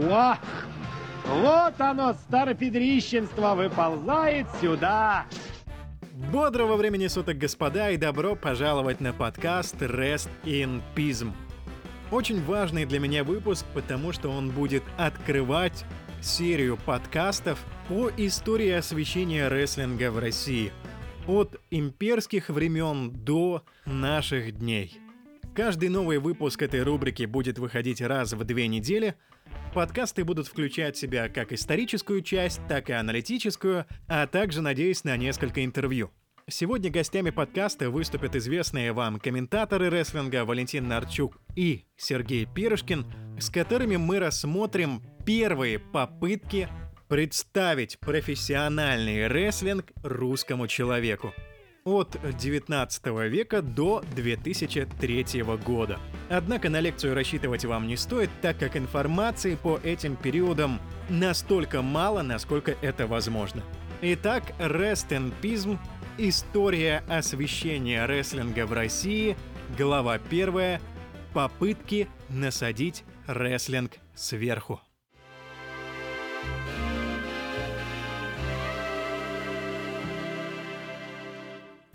О, вот оно, старопедрищенство, выползает сюда. Бодрого времени суток, господа, и добро пожаловать на подкаст Rest in Pism. Очень важный для меня выпуск, потому что он будет открывать серию подкастов по истории освещения рестлинга в России. От имперских времен до наших дней. Каждый новый выпуск этой рубрики будет выходить раз в две недели. Подкасты будут включать в себя как историческую часть, так и аналитическую, а также, надеюсь, на несколько интервью. Сегодня гостями подкаста выступят известные вам комментаторы рестлинга Валентин Нарчук и Сергей Пирожкин, с которыми мы рассмотрим первые попытки представить профессиональный рестлинг русскому человеку от 19 века до 2003 года. Однако на лекцию рассчитывать вам не стоит, так как информации по этим периодам настолько мало, насколько это возможно. Итак, Pism – История освещения рестлинга в России, глава 1 Попытки насадить рестлинг сверху.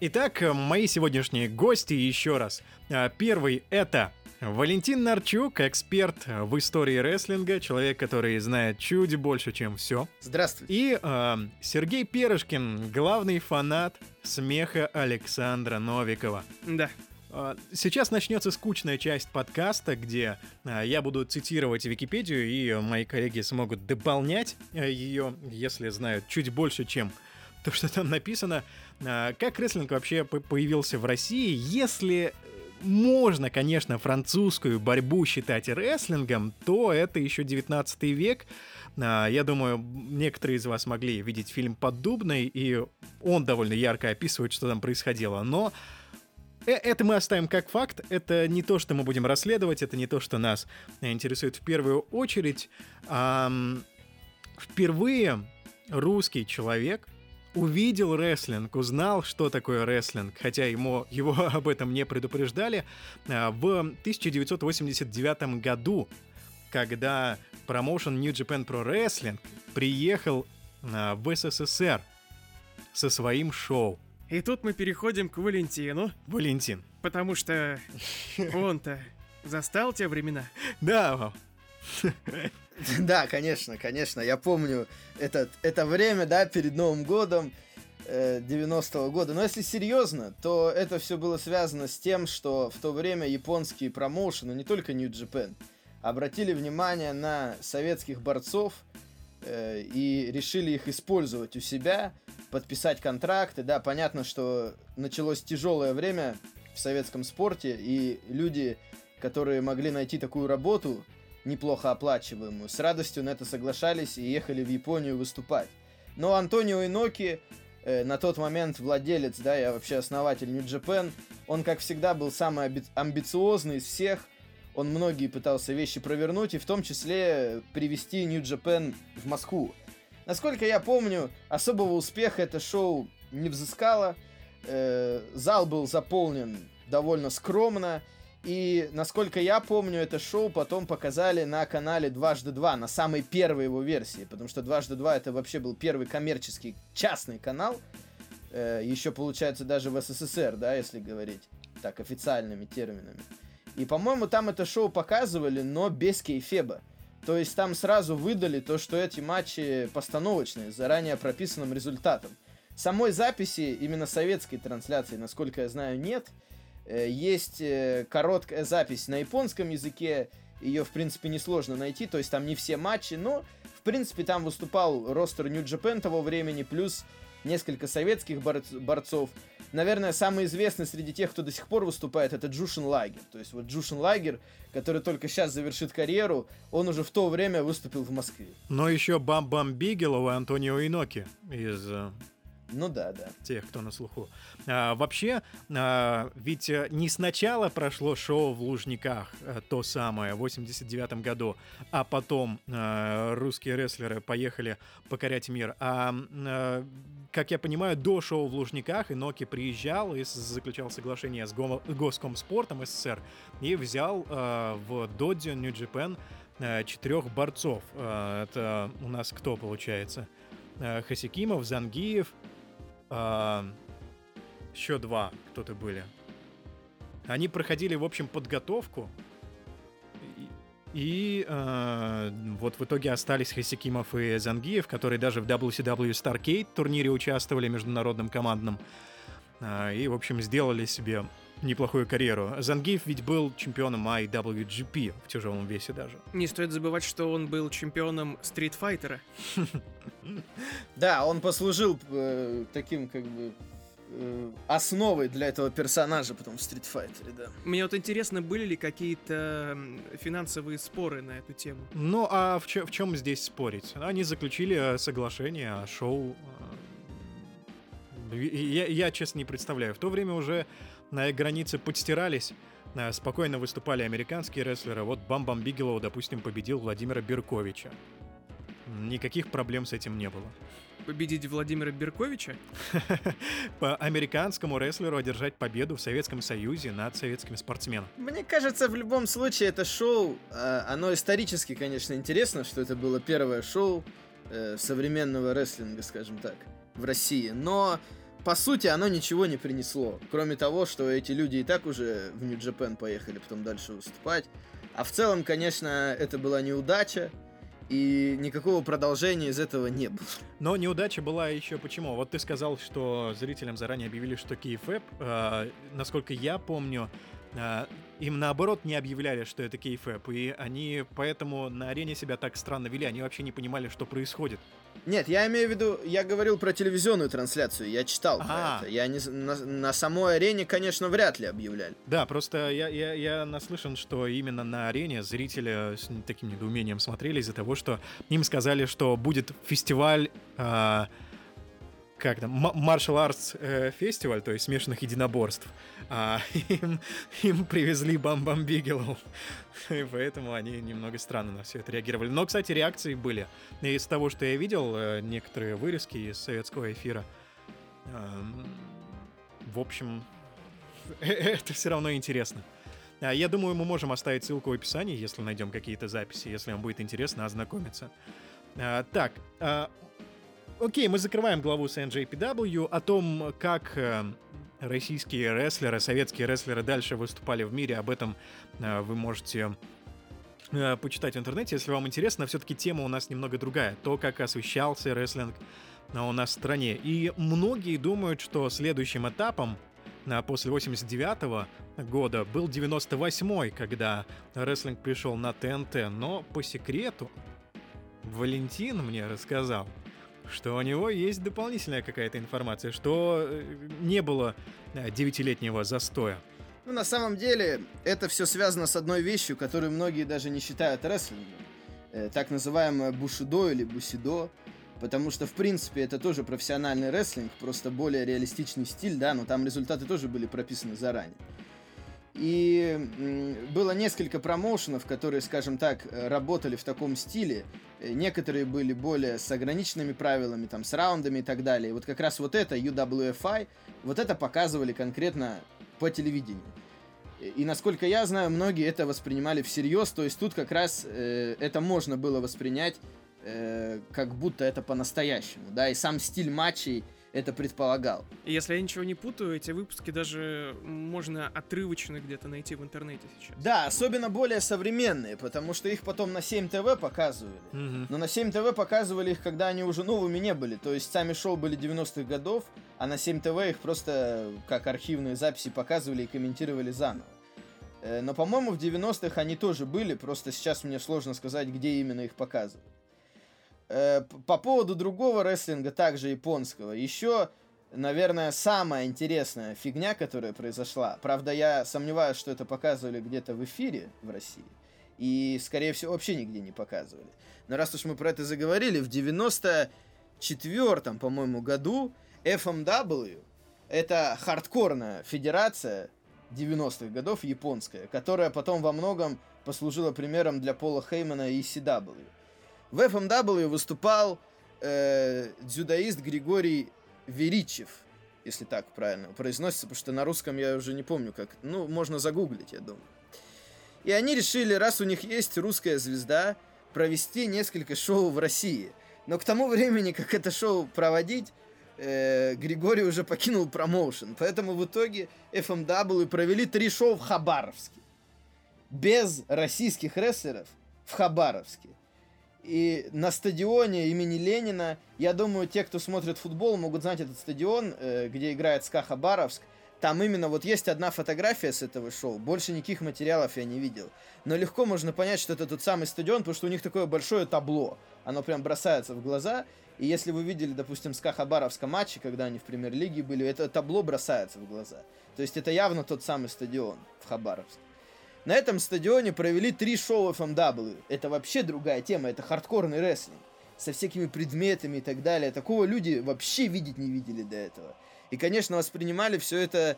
Итак, мои сегодняшние гости еще раз. А, первый это Валентин Нарчук, эксперт в истории рестлинга, человек, который знает чуть больше, чем все. Здравствуйте. И э, Сергей Перышкин, главный фанат смеха Александра Новикова. Да. Сейчас начнется скучная часть подкаста, где я буду цитировать Википедию, и мои коллеги смогут дополнять ее, если знают чуть больше, чем то, что там написано. А, как рестлинг вообще появился в России? Если можно, конечно, французскую борьбу считать рестлингом, то это еще 19 век. А, я думаю, некоторые из вас могли видеть фильм «Поддубный», и он довольно ярко описывает, что там происходило. Но э, это мы оставим как факт, это не то, что мы будем расследовать, это не то, что нас интересует в первую очередь. Впервые русский человек увидел рестлинг, узнал, что такое рестлинг, хотя ему, его об этом не предупреждали, а, в 1989 году, когда промоушен New Japan Pro Wrestling приехал а, в СССР со своим шоу. И тут мы переходим к Валентину. Валентин. Потому что он-то застал те времена. Да, Да, конечно, конечно. Я помню этот, это время, да, перед Новым годом 90-го э, года. Но если серьезно, то это все было связано с тем, что в то время японские промоушены, не только New Japan, обратили внимание на советских борцов э, и решили их использовать у себя, подписать контракты. Да, понятно, что началось тяжелое время в советском спорте, и люди, которые могли найти такую работу, неплохо оплачиваемую, с радостью на это соглашались и ехали в Японию выступать. Но Антонио Иноки, э, на тот момент владелец, да, я вообще основатель New Japan, он, как всегда, был самый амби- амбициозный из всех, он многие пытался вещи провернуть, и в том числе привести New Japan в Москву. Насколько я помню, особого успеха это шоу не взыскало, э, зал был заполнен довольно скромно, и, насколько я помню, это шоу потом показали на канале «Дважды два», на самой первой его версии, потому что «Дважды два» это вообще был первый коммерческий частный канал, э, еще, получается, даже в СССР, да, если говорить так официальными терминами. И, по-моему, там это шоу показывали, но без кейфеба. То есть там сразу выдали то, что эти матчи постановочные, с заранее прописанным результатом. Самой записи, именно советской трансляции, насколько я знаю, нет – есть э, короткая запись на японском языке, ее, в принципе, несложно найти, то есть там не все матчи, но, в принципе, там выступал ростер Japan того времени, плюс несколько советских борц- борцов. Наверное, самый известный среди тех, кто до сих пор выступает, это Джушин Лагер. То есть вот Джушин Лагер, который только сейчас завершит карьеру, он уже в то время выступил в Москве. Но еще Бам-Бам Бигелов и Антонио Иноки из э, Ну да, да. Тех, кто на слуху. А, вообще, а, ведь э, не сначала прошло шоу в Лужниках, а, то самое, в 89 году, а потом а, русские рестлеры поехали покорять мир. А, а, как я понимаю, до шоу в Лужниках Иноки приезжал и заключал соглашение с Го Госкомспортом СССР и взял а, в Додзио Нью-Джапен четырех борцов. Это у нас кто получается? Хасикимов, Зангиев, а, еще два кто-то были. Они проходили, в общем, подготовку. И, э, вот в итоге остались Хасикимов и Зангиев, которые даже в WCW Starcade турнире участвовали, международном командном. Э, и, в общем, сделали себе неплохую карьеру. Зангиев ведь был чемпионом IWGP в тяжелом весе даже. Не стоит забывать, что он был чемпионом стритфайтера. Да, он послужил э, таким как бы э, основой для этого персонажа потом в Street Fighter, да. Мне вот интересно, были ли какие-то финансовые споры на эту тему? Ну, а в, чё, в чем здесь спорить? Они заключили соглашение о шоу. Э, я, я, честно, не представляю. В то время уже на границе подстирались, э, спокойно выступали американские рестлеры. Вот Бам-Бам Бигелоу, допустим, победил Владимира Берковича. Никаких проблем с этим не было. Победить Владимира Берковича? По американскому рестлеру одержать победу в Советском Союзе над советским спортсменом. Мне кажется, в любом случае это шоу, э, оно исторически, конечно, интересно, что это было первое шоу э, современного рестлинга, скажем так, в России. Но по сути, оно ничего не принесло. Кроме того, что эти люди и так уже в Нью-Джапен поехали потом дальше выступать. А в целом, конечно, это была неудача. И никакого продолжения из этого не было. Но неудача была еще почему? Вот ты сказал, что зрителям заранее объявили, что кейфэп. Э, насколько я помню, э, им наоборот не объявляли, что это кейфэп. И они поэтому на арене себя так странно вели. Они вообще не понимали, что происходит. Нет, я имею в виду, я говорил про телевизионную трансляцию, я читал а про это. Я не, на, на самой арене, конечно, вряд ли объявляли. Да, просто я, я, я наслышан, что именно на арене зрители с таким недоумением смотрели из-за того, что им сказали, что будет фестиваль... Э, как там, Martial Arts э, фестиваль, то есть смешанных единоборств, а им, им привезли Бам-Бам Бигелоу. И поэтому они немного странно на все это реагировали. Но, кстати, реакции были. Из того, что я видел, э, некоторые вырезки из советского эфира. Э, в общем, это все равно интересно. А, я думаю, мы можем оставить ссылку в описании, если найдем какие-то записи, если вам будет интересно ознакомиться. А, так, а, Окей, мы закрываем главу с NJPW о том, как э, российские рестлеры, советские рестлеры дальше выступали в мире. Об этом э, вы можете э, почитать в интернете, если вам интересно. Все-таки тема у нас немного другая. То, как освещался рестлинг у нас в стране. И многие думают, что следующим этапом после 89 года был 98 когда рестлинг пришел на ТНТ. Но по секрету Валентин мне рассказал, что у него есть дополнительная какая-то информация, что э, не было э, девятилетнего застоя. Ну, на самом деле, это все связано с одной вещью, которую многие даже не считают рестлингом. Э, так называемое бушидо или бусидо. Потому что, в принципе, это тоже профессиональный рестлинг, просто более реалистичный стиль, да, но там результаты тоже были прописаны заранее. И было несколько промоушенов, которые, скажем так, работали в таком стиле. Э, некоторые были более с ограниченными правилами, там, с раундами и так далее. И вот как раз вот это, UWFI, вот это показывали конкретно по телевидению. И насколько я знаю, многие это воспринимали всерьез, то есть тут как раз э, это можно было воспринять э, как будто это по-настоящему, да, и сам стиль матчей это предполагал. Если я ничего не путаю, эти выпуски даже можно отрывочно где-то найти в интернете сейчас. Да, особенно более современные, потому что их потом на 7 ТВ показывали. Угу. Но на 7 ТВ показывали их, когда они уже новыми не были. То есть сами шоу были 90-х годов, а на 7 ТВ их просто как архивные записи показывали и комментировали заново. Э, но, по-моему, в 90-х они тоже были, просто сейчас мне сложно сказать, где именно их показывали. Э, по поводу другого рестлинга, также японского, еще, наверное, самая интересная фигня, которая произошла. Правда, я сомневаюсь, что это показывали где-то в эфире в России. И, скорее всего, вообще нигде не показывали. Но раз уж мы про это заговорили, в 94-м, по-моему, году FMW это хардкорная федерация 90-х годов японская, которая потом во многом послужила примером для Пола Хеймана и CW. В FMW выступал э, дзюдоист Григорий Веричев, если так правильно произносится, потому что на русском я уже не помню как. Ну, можно загуглить, я думаю. И они решили, раз у них есть русская звезда, провести несколько шоу в России. Но к тому времени, как это шоу проводить, э, Григорий уже покинул промоушен. Поэтому в итоге FMW провели три шоу в Хабаровске. Без российских рестлеров в Хабаровске. И на стадионе имени Ленина, я думаю, те, кто смотрит футбол, могут знать этот стадион, э, где играет СКА Хабаровск. Там именно вот есть одна фотография с этого шоу, больше никаких материалов я не видел. Но легко можно понять, что это тот самый стадион, потому что у них такое большое табло. Оно прям бросается в глаза. И если вы видели, допустим, СКА Хабаровска матчи, когда они в премьер-лиге были, это табло бросается в глаза. То есть это явно тот самый стадион в Хабаровске. На этом стадионе провели три шоу FMW. Это вообще другая тема, это хардкорный рестлинг. Со всякими предметами и так далее. Такого люди вообще видеть не видели до этого. И, конечно, воспринимали все это...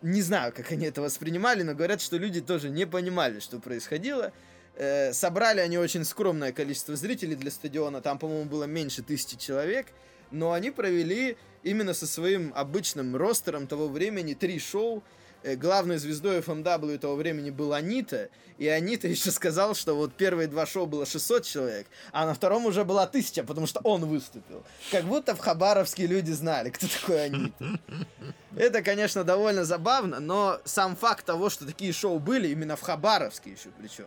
Не знаю, как они это воспринимали, но говорят, что люди тоже не понимали, что происходило. Э, собрали они очень скромное количество зрителей для стадиона. Там, по-моему, было меньше тысячи человек. Но они провели именно со своим обычным ростером того времени три шоу главной звездой FMW того времени был Анита, и Анита еще сказал, что вот первые два шоу было 600 человек, а на втором уже была 1000, потому что он выступил. Как будто в Хабаровске люди знали, кто такой Анита. Это, конечно, довольно забавно, но сам факт того, что такие шоу были, именно в Хабаровске еще причем,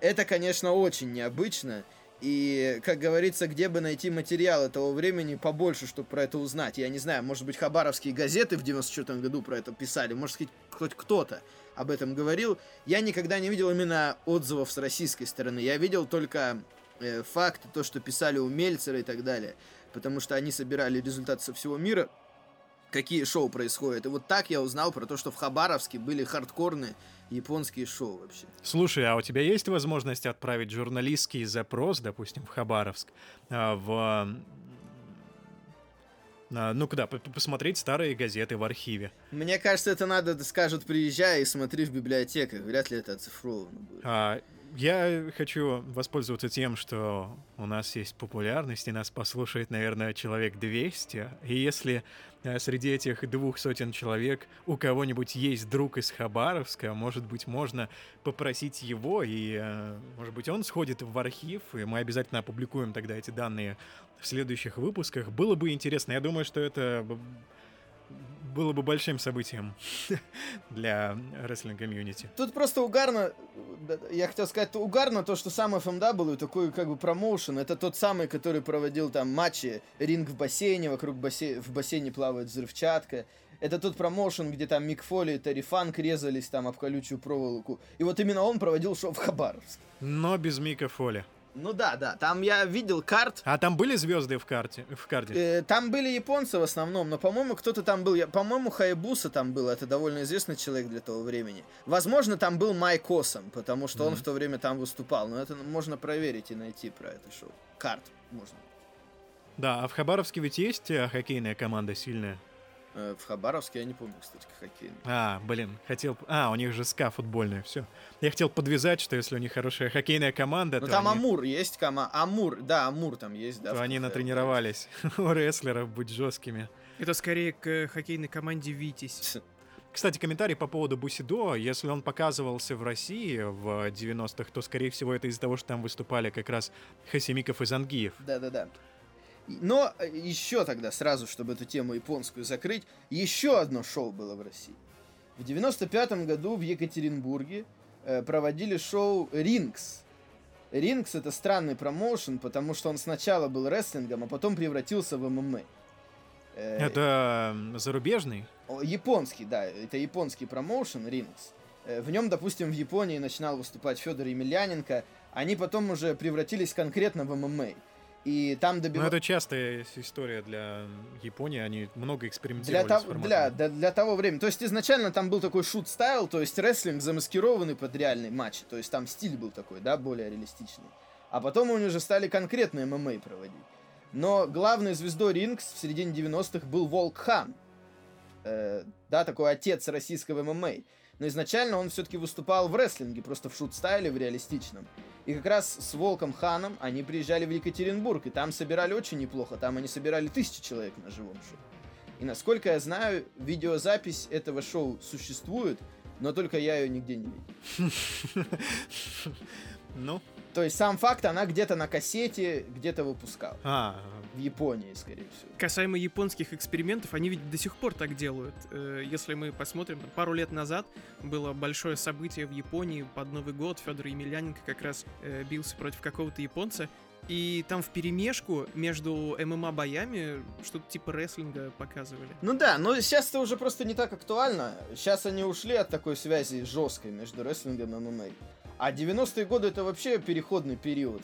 это, конечно, очень необычно, и, как говорится, где бы найти материалы того времени побольше, чтобы про это узнать. Я не знаю, может быть, хабаровские газеты в 94 году про это писали, может быть, хоть кто-то об этом говорил. Я никогда не видел именно отзывов с российской стороны. Я видел только э, факты, то, что писали у Мельцера и так далее. Потому что они собирали результаты со всего мира, какие шоу происходят. И вот так я узнал про то, что в Хабаровске были хардкорные японские шоу вообще. Слушай, а у тебя есть возможность отправить журналистский запрос, допустим, в Хабаровск, а, в а, ну куда, посмотреть старые газеты в архиве. Мне кажется, это надо, скажут, приезжай и смотри в библиотеках. Вряд ли это оцифровано будет. А, я хочу воспользоваться тем, что у нас есть популярность, и нас послушает, наверное, человек 200. И если э, среди этих двух сотен человек у кого-нибудь есть друг из Хабаровска, может быть, можно попросить его, и, э, может быть, он сходит в архив, и мы обязательно опубликуем тогда эти данные в следующих выпусках. Было бы интересно. Я думаю, что это было бы большим событием для рестлинг комьюнити. Тут просто угарно, я хотел сказать, угарно то, что сам FMW, такой как бы промоушен, это тот самый, который проводил там матчи, ринг в бассейне, вокруг бассейна, в бассейне плавает взрывчатка. Это тот промоушен, где там Мик Фоли и Терри Фанк резались там об колючую проволоку. И вот именно он проводил шоу в Хабаровске. Но без Мика Фоли. Ну да, да, там я видел карт. А там были звезды в карте? В карте? Э, там были японцы в основном, но, по-моему, кто-то там был. Я, по-моему, Хайбуса там был, это довольно известный человек для того времени. Возможно, там был Майк Осом, потому что mm-hmm. он в то время там выступал. Но это можно проверить и найти про это шоу. Карт можно. Да, а в Хабаровске ведь есть э, хоккейная команда сильная? Э, в Хабаровске я не помню, кстати, хоккей. А, блин, хотел... А, у них же СКА футбольная, все. Я хотел подвязать, что если у них хорошая хоккейная команда, Ну то там они... Амур есть, кома... Амур, да, Амур там есть, да. То они натренировались у рестлеров быть жесткими. Это скорее к хоккейной команде «Витязь». Кстати, комментарий по поводу Бусидо. Если он показывался в России в 90-х, то, скорее всего, это из-за того, что там выступали как раз Хасимиков и Зангиев. Да-да-да. Но э, еще тогда, сразу, чтобы эту тему японскую закрыть, еще одно шоу было в России. В 95 году в Екатеринбурге э, проводили шоу «Рингс». «Рингс» — это странный промоушен, потому что он сначала был рестлингом, а потом превратился в ММА. Э, это зарубежный? Японский, да. Это японский промоушен «Рингс». Э, в нем, допустим, в Японии начинал выступать Федор Емельяненко. Они потом уже превратились конкретно в ММА. И там добивались... Ну, это частая история для Японии, они много экспериментировали для, с того, для, для, для того времени. То есть изначально там был такой шут-стайл, то есть рестлинг замаскированный под реальный матч. То есть там стиль был такой, да, более реалистичный. А потом они уже стали конкретные ММА проводить. Но главной звездой Рингс в середине 90-х был Волк Хан. Э, да, такой отец российского ММА. Но изначально он все-таки выступал в рестлинге, просто в шут-стайле, в реалистичном. И как раз с Волком Ханом они приезжали в Екатеринбург, и там собирали очень неплохо. Там они собирали тысячи человек на живом шоу. И насколько я знаю, видеозапись этого шоу существует, но только я ее нигде не видел. Ну, То есть сам факт, она где-то на кассете, где-то выпускал. а, В Японии, скорее всего. Касаемо японских экспериментов, они ведь до сих пор так делают. Э, Если мы посмотрим, пару лет назад было большое событие в Японии под Новый год. Федор Емельяненко как раз э, бился против какого-то японца. И там в перемешку между ММА-боями что-то типа рестлинга показывали. Ну да, но сейчас это уже просто не так актуально. Сейчас они ушли от такой связи жесткой между рестлингом и ММА. А 90-е годы это вообще переходный период.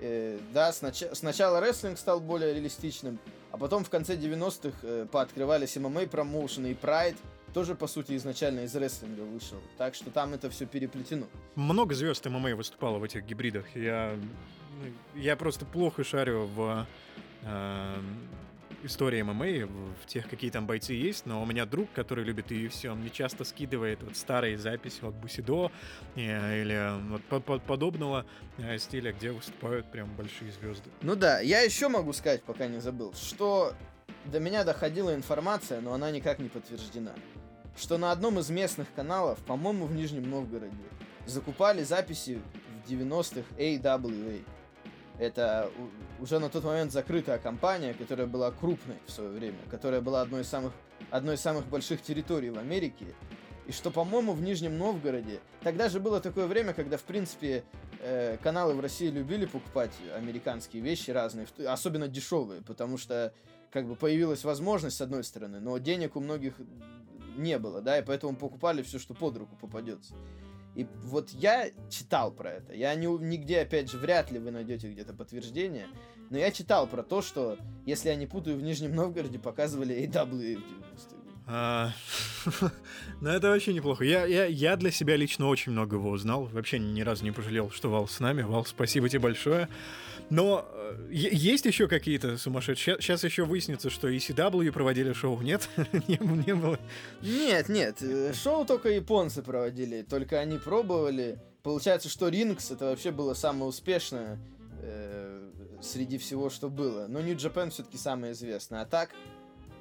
Э, да, снач- сначала рестлинг стал более реалистичным, а потом в конце 90-х э, пооткрывались ММА промоушены и Прайд тоже, по сути, изначально из рестлинга вышел. Так что там это все переплетено. много звезд ММА выступало в этих гибридах. Я, ну, я просто плохо шарю в э, истории ММА, в, тех, какие там бойцы есть, но у меня друг, который любит UFC, он мне часто скидывает вот старые записи от Бусидо э, или вот по- по- подобного э, стиля, где выступают прям большие звезды. Ну да, я еще могу сказать, пока не забыл, что до меня доходила информация, но она никак не подтверждена, что на одном из местных каналов, по-моему, в Нижнем Новгороде, закупали записи в 90-х AWA. Это уже на тот момент закрытая компания, которая была крупной в свое время, которая была одной из самых, одной из самых больших территорий в Америке. И что, по-моему, в Нижнем Новгороде, тогда же было такое время, когда, в принципе, э, каналы в России любили покупать американские вещи разные, особенно дешевые, потому что как бы появилась возможность с одной стороны, но денег у многих не было, да, и поэтому покупали все, что под руку попадется. И вот я читал про это. Я не, нигде, опять же, вряд ли вы найдете где-то подтверждение. Но я читал про то, что, если я не путаю, в Нижнем Новгороде показывали AW в 90-е годы. А, Ну, это вообще неплохо. Я, я, я для себя лично очень многого узнал. Вообще ни разу не пожалел, что Вал с нами. Вал, спасибо тебе большое. Но э, есть еще какие-то сумасшедшие? Сейчас еще выяснится, что и CW проводили шоу. Нет? не, не было. Нет, нет, э, шоу только японцы проводили, только они пробовали. Получается, что Рингс это вообще было самое успешное э, среди всего, что было. Но New Japan все-таки самое известное. А так,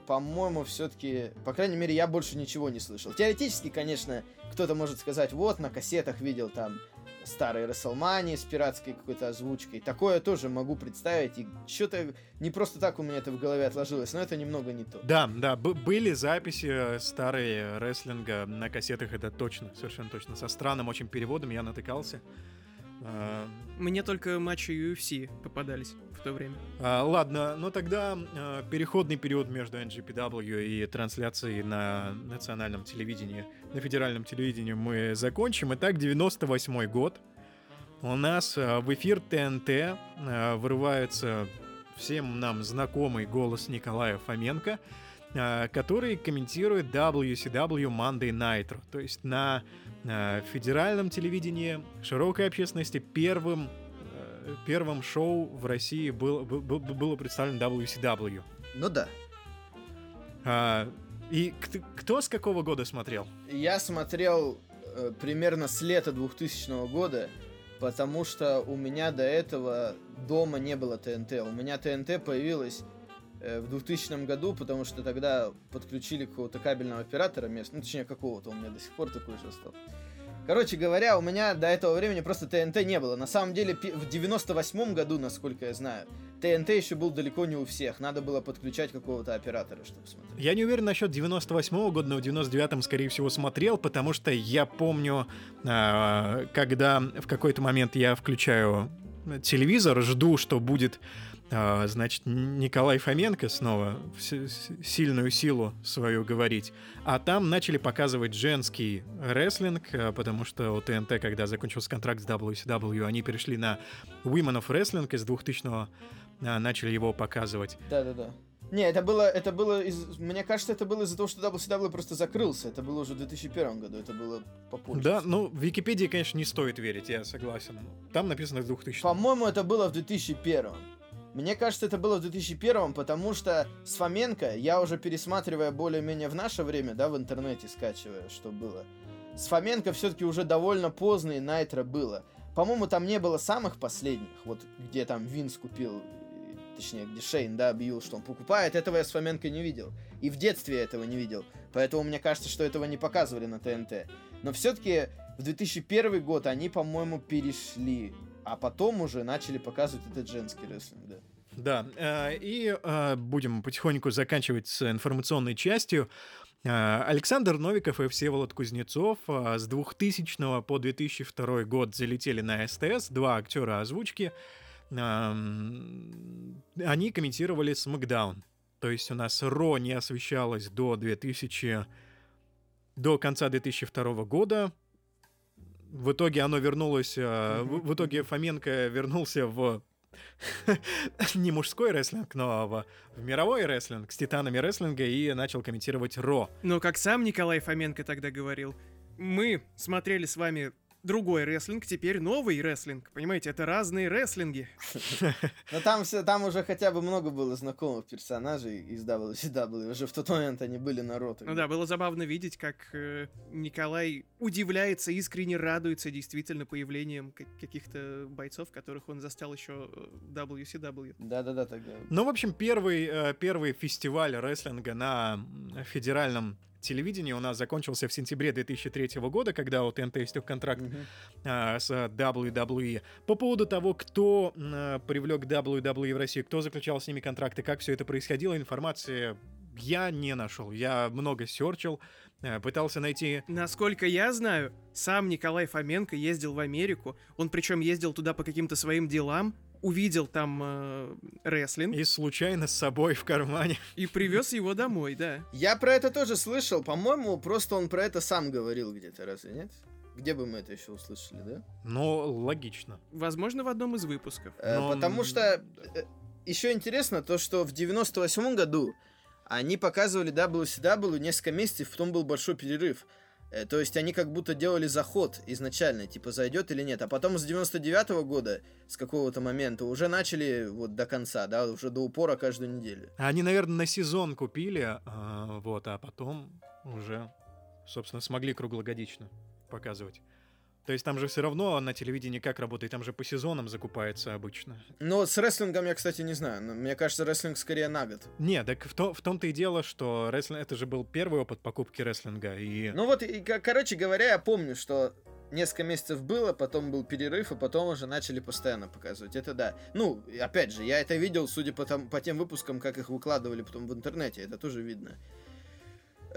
по-моему, все-таки, по крайней мере, я больше ничего не слышал. Теоретически, конечно, кто-то может сказать, вот, на кассетах видел там старые Расселмани с пиратской какой-то озвучкой. Такое тоже могу представить. И что-то не просто так у меня это в голове отложилось, но это немного не то. Да, да, были записи э, старые рестлинга на кассетах, это точно, совершенно точно. Со странным очень переводом я натыкался. А, Мне только матчи UFC попадались в то время. А, ладно, ну тогда э, переходный период между NGPW и трансляцией на национальном телевидении, на федеральном телевидении мы закончим. Итак, 98 год. У нас э, в эфир ТНТ э, вырывается всем нам знакомый голос Николая Фоменко, э, который комментирует WCW Monday Nitro. То есть на э, федеральном телевидении широкой общественности первым э, первым шоу в России был, был- был- было представлено WCW. Ну да. А, и кт- кто с какого года смотрел? Я смотрел э, примерно с лета 2000 года, потому что у меня до этого дома не было ТНТ. У меня ТНТ появилась э, в 2000 году, потому что тогда подключили какого-то кабельного оператора местного, ну точнее какого-то, у меня до сих пор такой же остался. Короче говоря, у меня до этого времени просто ТНТ не было. На самом деле, в 98 году, насколько я знаю, ТНТ еще был далеко не у всех. Надо было подключать какого-то оператора, чтобы смотреть. Я не уверен насчет 98 года, но в 99-м, скорее всего, смотрел, потому что я помню, а, когда в какой-то момент я включаю телевизор, жду, что будет, значит, Николай Фоменко снова сильную силу свою говорить, а там начали показывать женский рестлинг, а, потому что у ТНТ, когда закончился контракт с WCW, они перешли на Women of Wrestling из 2000-го, а, начали его показывать. Да-да-да. Не, это было, это было из... Мне кажется, это было из-за того, что WCW просто закрылся. Это было уже в 2001 году, это было попозже. Да, ну, в Википедии, конечно, не стоит верить, я согласен. Там написано в 2000 По-моему, это было в 2001. Мне кажется, это было в 2001, потому что с Фоменко, я уже пересматривая более-менее в наше время, да, в интернете скачивая, что было, с Фоменко все-таки уже довольно поздно и Найтро было. По-моему, там не было самых последних, вот где там Винс купил, точнее, где Шейн, да, объявил, что он покупает, этого я с Фоменко не видел. И в детстве этого не видел. Поэтому мне кажется, что этого не показывали на ТНТ. Но все-таки в 2001 год они, по-моему, перешли. А потом уже начали показывать этот женский рестлинг, да. Да, э, и э, будем потихоньку заканчивать с информационной частью. Э, Александр Новиков и Всеволод Кузнецов с 2000 по 2002 год залетели на СТС, два актера озвучки. Они комментировали SmackDown. То есть у нас Ро не освещалось до 2000... до конца 2002 года. В итоге оно вернулось... э, В в итоге Фоменко вернулся в не мужской рестлинг, но в, в мировой рестлинг с титанами рестлинга и начал комментировать Ро. Но как сам Николай Фоменко тогда говорил, мы смотрели с вами другой рестлинг, теперь новый рестлинг. Понимаете, это разные рестлинги. Но там, все, там уже хотя бы много было знакомых персонажей из WCW. Уже в тот момент они были на роте. Ну да, было забавно видеть, как э, Николай удивляется, искренне радуется действительно появлением ка- каких-то бойцов, которых он застал еще в WCW. Да-да-да, тогда. Ну, в общем, первый, э, первый фестиваль рестлинга на федеральном телевидении у нас закончился в сентябре 2003 года, когда у ТНТ истек контракт Мгм. а, с WWE. По поводу того, кто м, привлек WWE в Россию, кто заключал с ними контракты, как все это происходило, информации я не нашел. Я много серчил, э, пытался найти Насколько я знаю, сам Николай Фоменко ездил в Америку. Он причем ездил туда по каким-то своим делам, увидел там э, рестлинг и случайно с собой в кармане. и привез его домой, да. Я про это тоже слышал. По-моему, просто он про это сам говорил где-то, разве нет? Где бы мы это еще услышали, да? Но логично. Возможно, в одном из выпусков. Э, Но, Потому что еще интересно то, что в 98 году они показывали WCW несколько месяцев, потом был большой перерыв. Э, То есть они как будто делали заход изначально, типа зайдет или нет. А потом с 99 года, с какого-то момента, уже начали вот до конца, да, уже до упора каждую неделю. Они, наверное, на сезон купили, а, вот, а потом уже, собственно, смогли круглогодично показывать. То есть там же все равно на телевидении как работает, там же по сезонам закупается обычно. Но с рестлингом я, кстати, не знаю. Мне кажется, рестлинг скорее на год. Не, так в, то- в том-то и дело, что рестлинг, это же был первый опыт покупки рестлинга, и... Ну вот, и, ко- короче говоря, я помню, что несколько месяцев было, потом был перерыв, и потом уже начали постоянно показывать. Это да. Ну, опять же, я это видел, судя по, там, по тем выпускам, как их выкладывали потом в интернете, это тоже видно.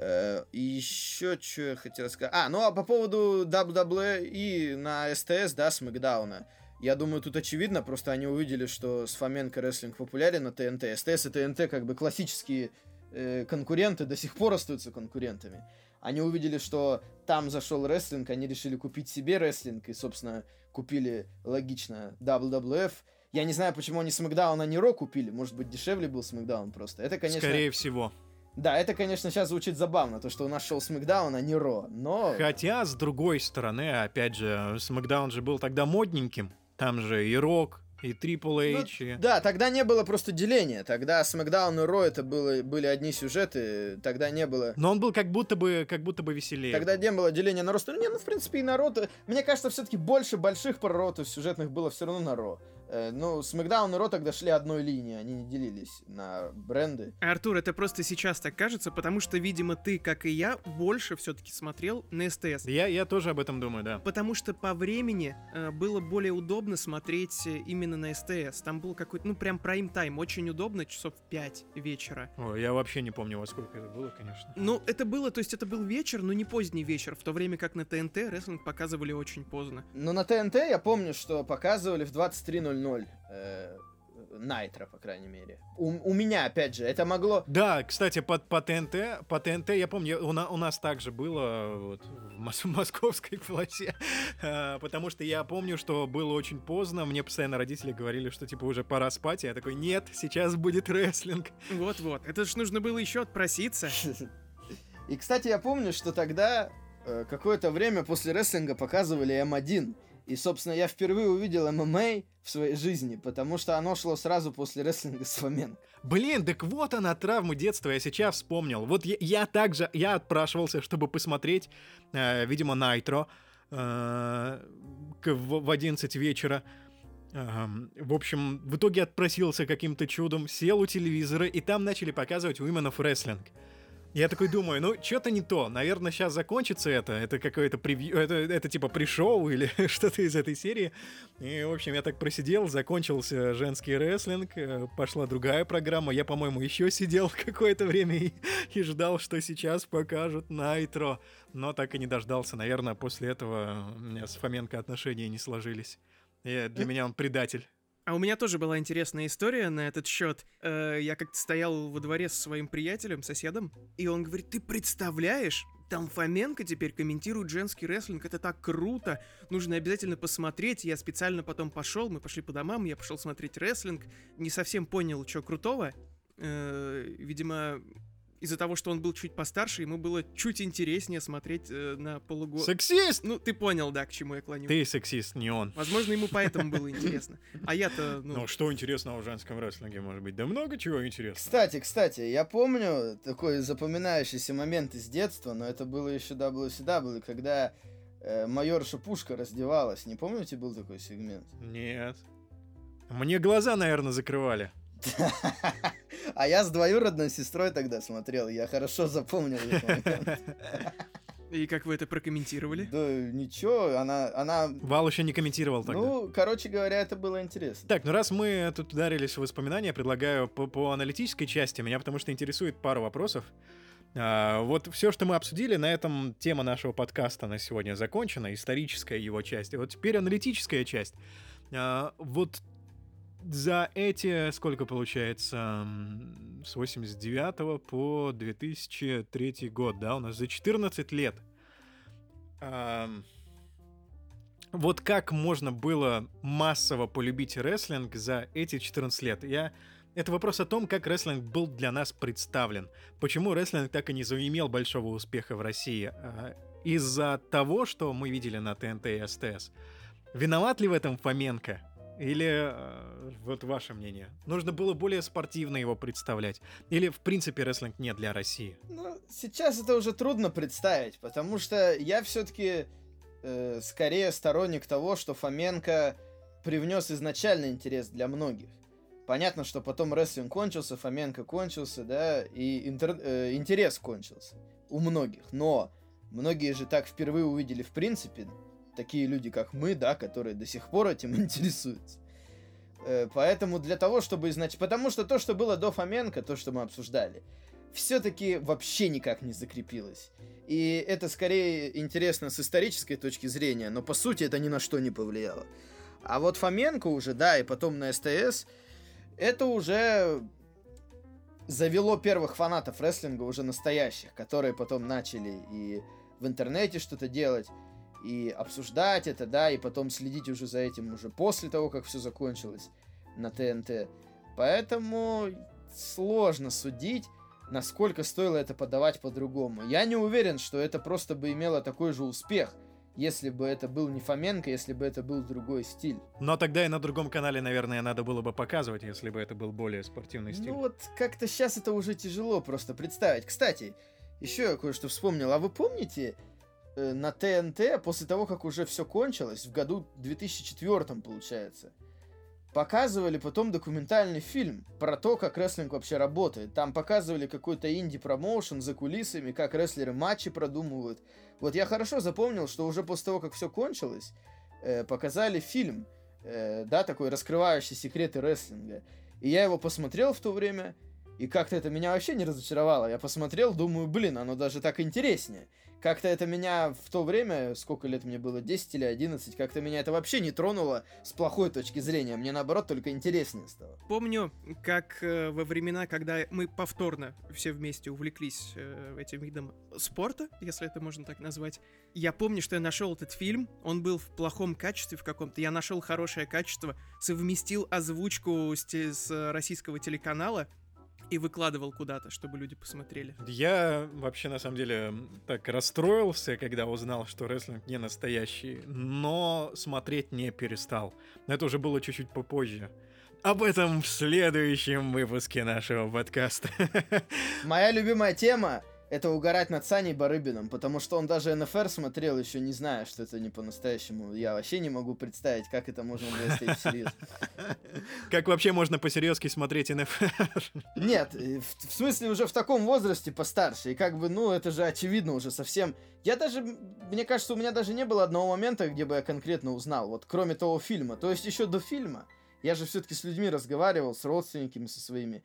Э, И еще что я хотел сказать. А, ну а по поводу WWE и на СТС, да, Смакдауна. Я думаю, тут очевидно, просто они увидели, что с Фоменко рестлинг популярен на ТНТ. СТС и ТНТ как бы классические э, конкуренты, до сих пор остаются конкурентами. Они увидели, что там зашел рестлинг, они решили купить себе рестлинг, и, собственно, купили, логично, WWF. Я не знаю, почему они Смакдаун, а не Ро купили. Может быть, дешевле был Смакдаун просто. Это, конечно... Скорее всего. Да, это, конечно, сейчас звучит забавно, то, что у нас шел Смакдаун, а не Ро. Но... Хотя, с другой стороны, опять же, Смакдаун же был тогда модненьким. Там же и Рок, и Трипл Ну, Эйч, и... Да, тогда не было просто деления. Тогда Смакдаун и Ро это было, были одни сюжеты, тогда не было... Но он был как будто бы, как будто бы веселее. Тогда не было деления на Ро. Ну, Не, ну, в принципе, и на Ро... Мне кажется, все-таки больше больших проротов сюжетных было все равно на Ро. Э, Ну, Смакдаун и Ро тогда шли одной линией, они не делились на бренды. Артур, это просто сейчас так кажется, потому что, видимо, ты, как и я, больше все-таки смотрел на СТС. Я, я тоже об этом думаю, да. Потому что по времени э, было более удобно смотреть э, именно на СТС. Там был какой-то, ну, прям прайм-тайм. Очень удобно, часов 5 вечера. Ой, я вообще не помню, во сколько это было, конечно. Ну, это было, то есть это был вечер, но не поздний вечер, в то время как на ТНТ рестлинг показывали очень поздно. Но на ТНТ я помню, что показывали в 23.00. э, Найтро, по крайней мере. У, у меня, опять же, это могло... Да, кстати, по, по ТНТ, по ТНТ, я помню, у, на- у нас также было вот, в мос- московской полосе, А, потому что я помню, что было очень поздно, мне постоянно родители говорили, что типа уже пора спать, я такой, нет, сейчас будет рестлинг. Вот-вот, это ж нужно было еще отпроситься. И, кстати, я помню, что тогда э, какое-то время после рестлинга показывали М1. И, собственно, я впервые увидел ММА в своей жизни, потому что оно шло сразу после рестлинга с Фоменко. Блин, так вот она, травмы детства, я сейчас вспомнил. Вот я, я также, я отпрашивался, чтобы посмотреть, э, видимо, Найтро э, в, в 11 вечера. Ам, в общем, в итоге отпросился каким-то чудом, сел у телевизора, и там начали показывать Women of Wrestling. Я такой думаю, ну, что-то не то. Наверное, сейчас закончится это. Это какое-то превью... Это, это типа пришоу или что-то из этой серии. И, в общем, я так просидел, закончился женский рестлинг, э, пошла другая программа. Я, по-моему, еще сидел какое-то время и, и ждал, что сейчас покажут Найтро. Но так и не дождался. Наверное, после этого у меня с Фоменко отношения не сложились. И для меня он предатель. А у меня тоже была интересная история на этот счет. Э, я как-то стоял во дворе со своим приятелем, соседом, и он говорит, ты представляешь, там Фоменко теперь комментирует женский рестлинг, это так круто, нужно обязательно посмотреть. Я специально потом пошел, мы пошли по домам, я пошел смотреть рестлинг, не совсем понял, что крутого. Э, видимо, из-за того, что он был чуть постарше, ему было чуть интереснее смотреть э, на полугод. Сексист! Ну, ты понял, да, к чему я клоню. Ты сексист, не он. Возможно, ему поэтому было интересно. А я-то, ну, Ну, что интересного в женском рестлинге может быть? Да много чего интересного. Кстати, кстати, я помню такой запоминающийся момент из детства, но это было еще WCW, когда э, майорша Пушка раздевалась. Не помните, был такой сегмент? Нет. Мне глаза, наверное, закрывали. А я с двоюродной сестрой тогда смотрел, я хорошо запомнил этот момент. и как вы это прокомментировали? Да ничего, она, она... Вал еще не комментировал тогда. Ну, короче говоря, это было интересно. Так, ну раз мы тут ударились в воспоминания, предлагаю по, по аналитической части, меня потому что интересует пару вопросов. А, вот все, что мы обсудили, на этом тема нашего подкаста на сегодня закончена, историческая его часть. И вот теперь аналитическая часть. А, вот за эти, сколько получается, с 89 по 2003 год, да, у нас за 14 лет. Ам, вот как можно было массово полюбить рестлинг за эти 14 лет? Я... Это вопрос о том, как рестлинг был для нас представлен. Почему рестлинг так и не заимел большого успеха в России? А, Из-за того, что мы видели на ТНТ и СТС. Виноват ли в этом Фоменко? Или э, вот ваше мнение? Нужно было более спортивно его представлять? Или в принципе рестлинг не для России? Ну, сейчас это уже трудно представить, потому что я все-таки э, скорее сторонник того, что Фоменко привнес изначально интерес для многих. Понятно, что потом рестлинг кончился, Фоменко кончился, да, и интер- э, интерес кончился у многих. Но многие же так впервые увидели в принципе, такие люди, как мы, да, которые до сих пор этим интересуются. Э, Поэтому для того, чтобы значит, потому что то, что было до Фоменко, то, что мы обсуждали, все-таки вообще никак не закрепилось. И это скорее интересно с исторической точки зрения, но по сути это ни на что не повлияло. А вот Фоменко уже, да, и потом на СТС, это уже завело первых фанатов рестлинга уже настоящих, которые потом начали и в интернете что-то делать, и обсуждать это, да, и потом следить уже за этим уже после того, как все закончилось на ТНТ. Поэтому сложно судить, насколько стоило это подавать по-другому. Я не уверен, что это просто бы имело такой же успех, если бы это был не Фоменко, если бы это был другой стиль. Но тогда и на другом канале, наверное, надо было бы показывать, если бы это был более спортивный стиль. Ну вот как-то сейчас это уже тяжело просто представить. Кстати, еще я кое-что вспомнил. А вы помните на ТНТ, после того, как уже все кончилось, в году 2004 получается, показывали потом документальный фильм про то, как рестлинг вообще работает. Там показывали какой-то инди-промоушен за кулисами, как рестлеры матчи продумывают. Вот я хорошо запомнил, что уже после того, как все кончилось, э, показали фильм, э, да, такой раскрывающий секреты рестлинга. И я его посмотрел в то время, и как-то это меня вообще не разочаровало. Я посмотрел, думаю, блин, оно даже так интереснее. Как-то это меня в то время, сколько лет мне было, 10 или 11, как-то меня это вообще не тронуло с плохой точки зрения. Мне наоборот только интереснее стало. Помню, как э, во времена, когда мы повторно все вместе увлеклись э, этим видом спорта, если это можно так назвать, я помню, что я нашел этот фильм, он был в плохом качестве в каком-то, я нашел хорошее качество, совместил озвучку с, с российского телеканала, и выкладывал куда-то, чтобы люди посмотрели. Я вообще, на самом деле, так расстроился, когда узнал, что рестлинг не настоящий, но смотреть не перестал. Это уже было чуть-чуть попозже. Об этом в следующем выпуске нашего подкаста. Моя любимая тема это угорать над Саней Барыбиным, потому что он даже НФР смотрел, еще не зная, что это не по-настоящему. Я вообще не могу представить, как это можно было сделать всерьез. Как вообще можно по-серьезки смотреть НФР? Нет, в, в смысле уже в таком возрасте постарше, и как бы, ну, это же очевидно уже совсем. Я даже, мне кажется, у меня даже не было одного момента, где бы я конкретно узнал, вот кроме того фильма. То есть еще до фильма, я же все-таки с людьми разговаривал, с родственниками, со своими.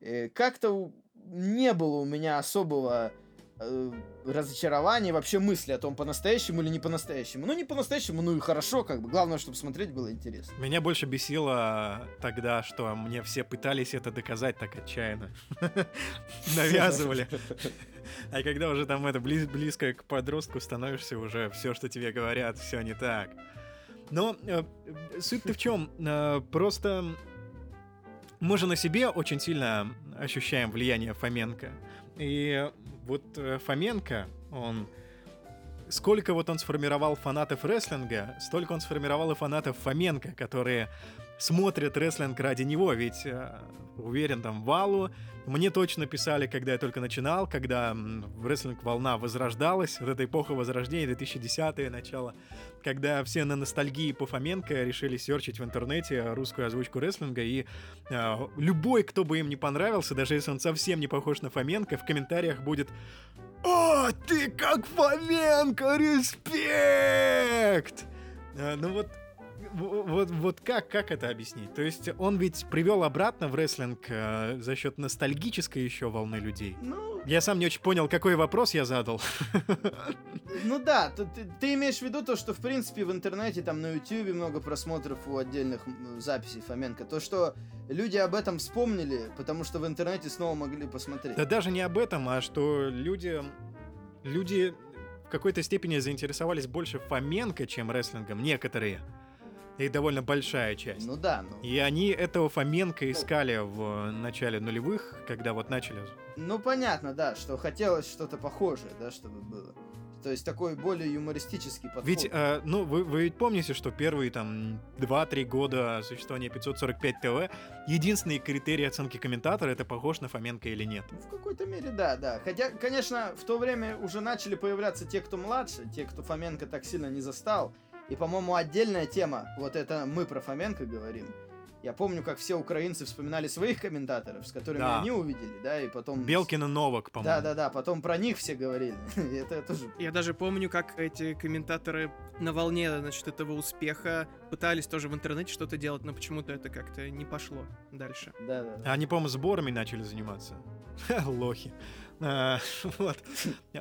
Э, как-то не было у меня особого э, разочарования, вообще мысли о том, по-настоящему или не по-настоящему. Ну, не по-настоящему, ну и хорошо, как бы. Главное, чтобы смотреть было интересно. Меня больше бесило тогда, что мне все пытались это доказать так отчаянно. Навязывали. А когда уже там это близко к подростку становишься, уже все, что тебе говорят, все не так. Но э, суть-то в чем? Э, просто мы же на себе очень сильно ощущаем влияние Фоменко. И вот э, Фоменко, он... Сколько вот он сформировал фанатов рестлинга, столько он сформировал и фанатов Фоменко, которые смотрят рестлинг ради него, ведь э, уверен, там Валу мне точно писали, когда я только начинал, когда рестлинг-волна возрождалась, вот эта эпоха возрождения, 2010-е начало, когда все на ностальгии по Фоменко решили серчить в интернете русскую озвучку рестлинга, и э, любой, кто бы им не понравился, даже если он совсем не похож на Фоменко, в комментариях будет «О, ты как Фоменко, респект!» э, Ну вот вот, вот как, как это объяснить? То есть он ведь привел обратно в рестлинг э, за счет ностальгической еще волны людей. Ну, я сам не очень понял, какой вопрос я задал. Ну да, ты, ты имеешь в виду то, что в принципе в интернете, там на YouTube много просмотров у отдельных записей Фоменко. То, что люди об этом вспомнили, потому что в интернете снова могли посмотреть. Да даже не об этом, а что люди, люди в какой-то степени заинтересовались больше Фоменко, чем рестлингом, некоторые и довольно большая часть. Ну да, ну. И они этого Фоменко искали в начале нулевых, когда вот начали. Ну понятно, да, что хотелось что-то похожее, да, чтобы было. То есть такой более юмористический подход. Ведь, э, ну, вы, вы ведь помните, что первые там 2-3 года существования 545 ТВ единственный критерий оценки комментатора это похож на Фоменко или нет. В какой-то мере, да, да. Хотя, конечно, в то время уже начали появляться те, кто младше, те, кто Фоменко так сильно не застал. И, по-моему, отдельная тема, вот это мы про Фоменко говорим. Я помню, как все украинцы вспоминали своих комментаторов, с которыми да. они увидели, да, и потом... Белкин и Новак, по-моему. Да-да-да, потом про них все говорили. это тоже... Я даже помню, как эти комментаторы на волне, значит, этого успеха пытались тоже в интернете что-то делать, но почему-то это как-то не пошло дальше. Да-да. Они, по-моему, сборами начали заниматься. Лохи. А, вот.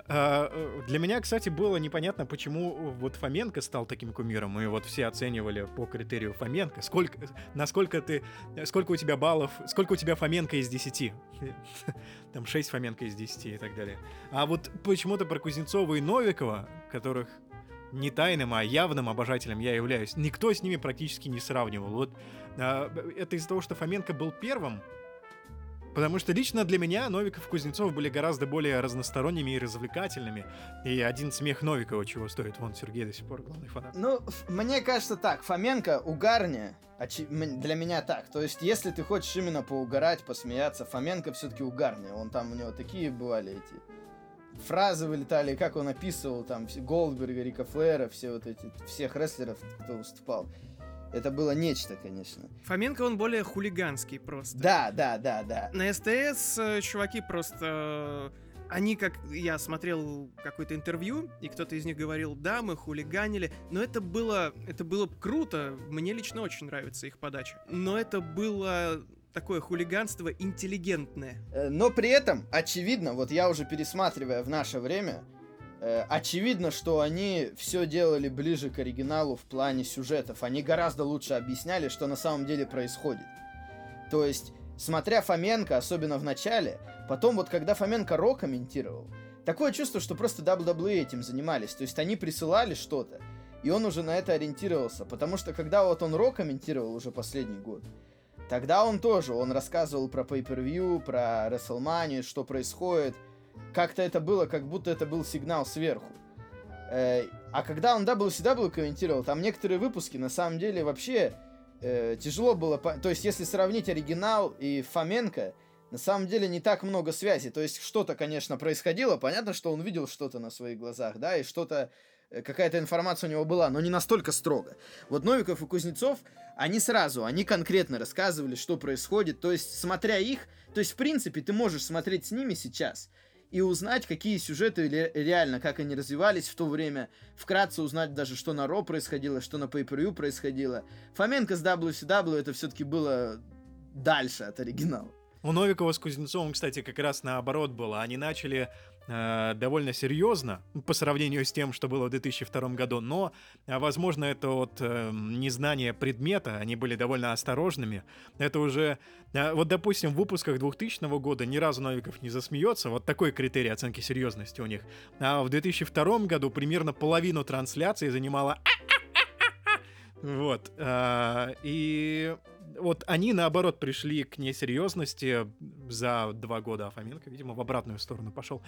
А, для меня, кстати, было непонятно, почему вот Фоменко стал таким кумиром. Мы вот все оценивали по критерию Фоменко. Сколько, насколько ты, сколько у тебя баллов, сколько у тебя Фоменко из 10? Там 6 Фоменко из 10 и так далее. А вот почему-то про Кузнецова и Новикова, которых не тайным, а явным обожателем я являюсь, никто с ними практически не сравнивал. Вот а, это из-за того, что Фоменко был первым, Потому что лично для меня Новиков и Кузнецов были гораздо более разносторонними и развлекательными. И один смех Новикова чего стоит. Вон Сергей до сих пор главный фанат. Ну, мне кажется так, Фоменко угарнее, для меня так. То есть, если ты хочешь именно поугарать, посмеяться, Фоменко все-таки угарнее. Он там, у него такие бывали эти фразы вылетали, как он описывал там Голдберга, Рика Флэра, все вот эти, всех рестлеров, кто выступал. Это было нечто, конечно. Фоменко, он более хулиганский просто. Да, да, да, да. На СТС э, чуваки просто... Они, как я смотрел какое-то интервью, и кто-то из них говорил, да, мы хулиганили, но это было, это было круто, мне лично очень нравится их подача. Но это было такое хулиганство интеллигентное. Э, но при этом, очевидно, вот я уже пересматривая в наше время, очевидно, что они все делали ближе к оригиналу в плане сюжетов. Они гораздо лучше объясняли, что на самом деле происходит. То есть, смотря Фоменко, особенно в начале, потом вот когда Фоменко Ро комментировал, такое чувство, что просто WWE этим занимались. То есть они присылали что-то, и он уже на это ориентировался. Потому что когда вот он Ро комментировал уже последний год, Тогда он тоже, он рассказывал про Pay-Per-View, про WrestleMania, что происходит. Как-то это было, как будто это был сигнал сверху. Э, а когда он WCW комментировал, там некоторые выпуски на самом деле вообще э, тяжело было... По... То есть, если сравнить оригинал и Фоменко, на самом деле не так много связи. То есть, что-то, конечно, происходило. Понятно, что он видел что-то на своих глазах, да, и что-то Э, какая-то информация у него была, но не настолько строго. Вот Новиков и Кузнецов, они сразу, они конкретно рассказывали, что происходит. То есть, смотря их, то есть, в принципе, ты можешь смотреть с ними сейчас и узнать, какие сюжеты реально, как они развивались в то время, вкратце узнать даже, что на Ро происходило, что на pay per происходило. Фоменко с WCW это все-таки было дальше от оригинала. У Новикова с Кузнецовым, кстати, как раз наоборот было. Они начали э, довольно серьезно по сравнению с тем, что было в 2002 году, но, э, возможно, это от э, незнания предмета, они были довольно осторожными. Это уже, э, вот, допустим, в выпусках 2000 года ни разу Новиков не засмеется, вот такой критерий оценки серьезности у них. А в 2002 году примерно половину трансляции занимала вот. Э, и вот они, наоборот, пришли к несерьезности за два года, а Фоменко, видимо, в обратную сторону пошел.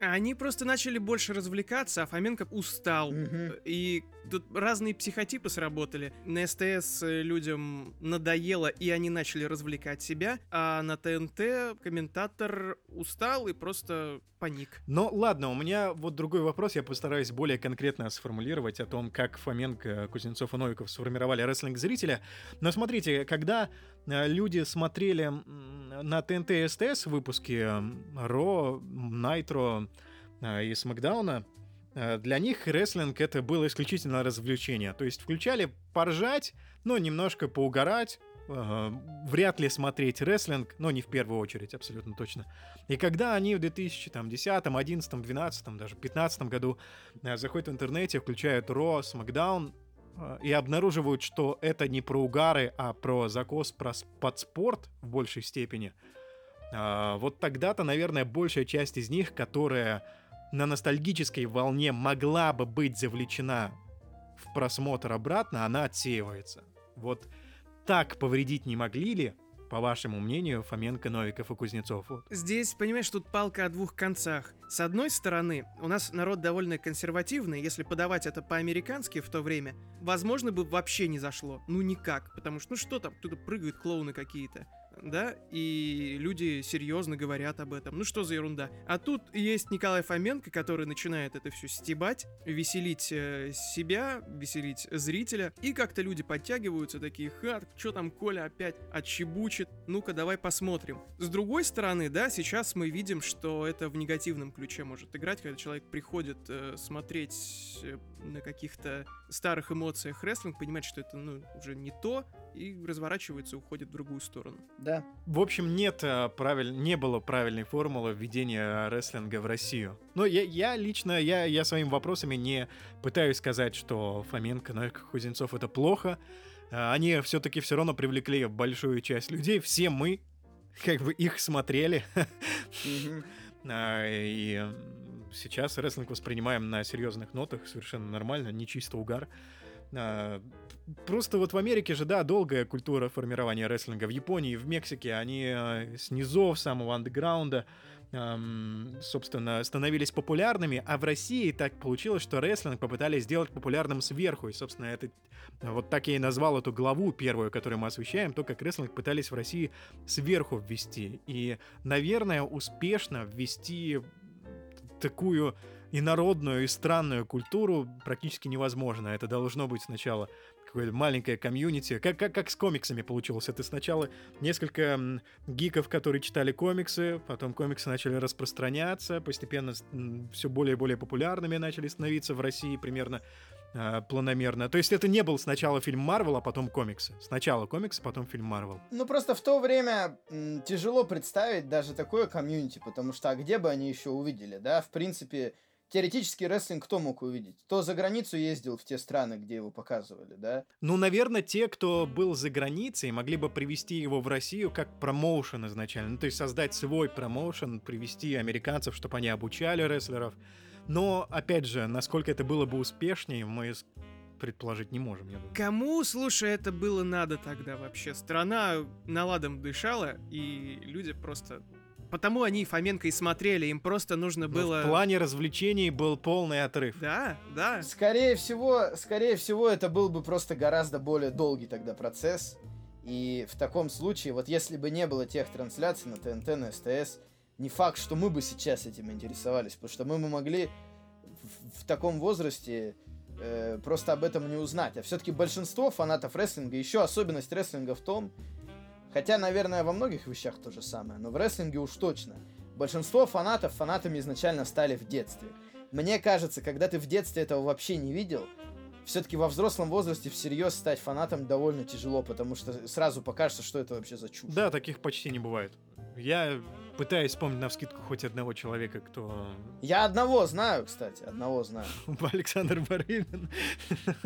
Они просто начали больше развлекаться, а Фоменко устал. Mm-hmm. И тут разные психотипы сработали. На СТС людям надоело, и они начали развлекать себя, а на ТНТ комментатор устал и просто паник. Но ладно, у меня вот другой вопрос, я постараюсь более конкретно сформулировать о том, как Фоменко, Кузнецов и Новиков сформировали рестлинг зрителя. Но смотрите, когда э, люди смотрели на ТНТ и СТС выпуски Ро, Найтро и Смакдауна, э, для них рестлинг это было исключительно развлечение. То есть включали поржать, но немножко поугарать, э, вряд ли смотреть рестлинг, но не в первую очередь, абсолютно точно. И когда они в 2010, 11, 12, даже 15 году заходят в интернете, включают Ро, а, и обнаруживают, что это не про угары, а про закос про под спорт в большей степени, а, вот тогда-то, наверное, большая часть из них, которая на ностальгической волне могла бы быть завлечена в просмотр обратно, она отсеивается. Вот так повредить не могли ли по вашему мнению, Фоменко, Новиков и Кузнецов? Здесь, понимаешь, тут палка о двух концах. С одной стороны, у нас народ довольно консервативный, если подавать это по-американски в то время, возможно, бы вообще не зашло. Ну никак, потому что, ну что там, туда прыгают клоуны какие-то да, и люди серьезно говорят об этом. Ну что за ерунда? А тут есть Николай Фоменко, который начинает это все стебать, веселить э, себя, веселить зрителя, и как-то люди подтягиваются такие, ха, что там Коля опять отчебучит, ну-ка давай посмотрим. С другой стороны, да, сейчас мы видим, что это в негативном ключе может играть, когда человек приходит э, смотреть э, на каких-то старых эмоциях рестлинг, понимает, что это ну, уже не то, и разворачивается уходит в другую сторону. Да. В общем, нет э, правиль... не было правильной формулы введения рестлинга в Россию. Но я, я лично, я, я своими вопросами не пытаюсь сказать, что Фоменко, Новиков, Кузнецов это плохо. Э, они все-таки все равно привлекли большую часть людей. Все мы как бы их смотрели. А, и сейчас рестлинг воспринимаем на серьезных нотах, совершенно нормально, не чисто угар. А, просто вот в Америке же, да, долгая культура формирования рестлинга. В Японии в Мексике они э, с низов, самого андеграунда, собственно, становились популярными, а в России так получилось, что рестлинг попытались сделать популярным сверху. И, собственно, это вот так я и назвал эту главу первую, которую мы освещаем, то, как рестлинг пытались в России сверху ввести. И, наверное, успешно ввести такую и народную, и странную культуру практически невозможно. Это должно быть сначала какое-то маленькое комьюнити. Как, как, как с комиксами получилось. Это сначала несколько гиков, которые читали комиксы, потом комиксы начали распространяться, постепенно все более и более популярными начали становиться в России примерно э, планомерно. То есть это не был сначала фильм Марвел, а потом комиксы. Сначала комиксы, потом фильм Марвел. Ну просто в то время м, тяжело представить даже такое комьюнити, потому что а где бы они еще увидели, да? В принципе, теоретически рестлинг кто мог увидеть? Кто за границу ездил в те страны, где его показывали, да? Ну, наверное, те, кто был за границей, могли бы привести его в Россию как промоушен изначально. Ну, то есть создать свой промоушен, привести американцев, чтобы они обучали рестлеров. Но, опять же, насколько это было бы успешнее, мы предположить не можем, я думаю. Кому, слушай, это было надо тогда вообще? Страна наладом дышала, и люди просто... Потому они и Фоменко и смотрели, им просто нужно Но было... В плане развлечений был полный отрыв. Да, да. Скорее всего, скорее всего, это был бы просто гораздо более долгий тогда процесс. И в таком случае, вот если бы не было тех трансляций на ТНТ, на СТС, не факт, что мы бы сейчас этим интересовались, потому что мы бы могли в, в таком возрасте э, просто об этом не узнать. А все-таки большинство фанатов рестлинга, еще особенность рестлинга в том, хотя, наверное, во многих вещах то же самое, но в рестлинге уж точно. Большинство фанатов фанатами изначально стали в детстве. Мне кажется, когда ты в детстве этого вообще не видел, все-таки во взрослом возрасте всерьез стать фанатом довольно тяжело, потому что сразу покажется, что это вообще за чушь. Да, таких почти не бывает. Я пытаюсь вспомнить на вскидку хоть одного человека, кто... Я одного знаю, кстати, одного знаю. Александр Барыбин.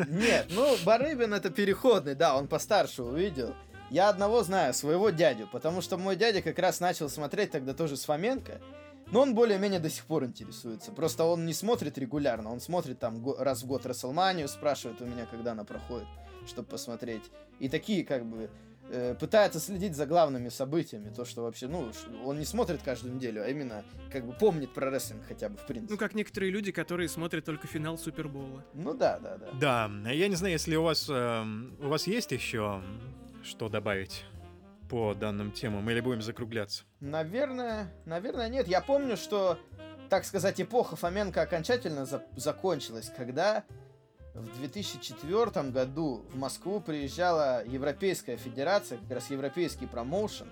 Нет, ну, Барыбин это переходный, да, он постарше увидел. Я одного знаю, своего дядю, потому что мой дядя как раз начал смотреть тогда тоже с Фоменко, но он более-менее до сих пор интересуется. Просто он не смотрит регулярно, он смотрит там раз в год Расселманию, спрашивает у меня, когда она проходит, чтобы посмотреть. И такие как бы э, пытается следить за главными событиями, то, что вообще, ну, он не смотрит каждую неделю, а именно как бы помнит про рестлинг хотя бы, в принципе. Ну, как некоторые люди, которые смотрят только финал Супербола. Ну да, да, да. Да, я не знаю, если у вас эм, у вас есть еще что добавить по данным темам, или будем закругляться. Наверное, наверное, нет. Я помню, что, так сказать, эпоха Фоменко окончательно за- закончилась, когда в 2004 году в Москву приезжала Европейская Федерация, как раз Европейский промоушен,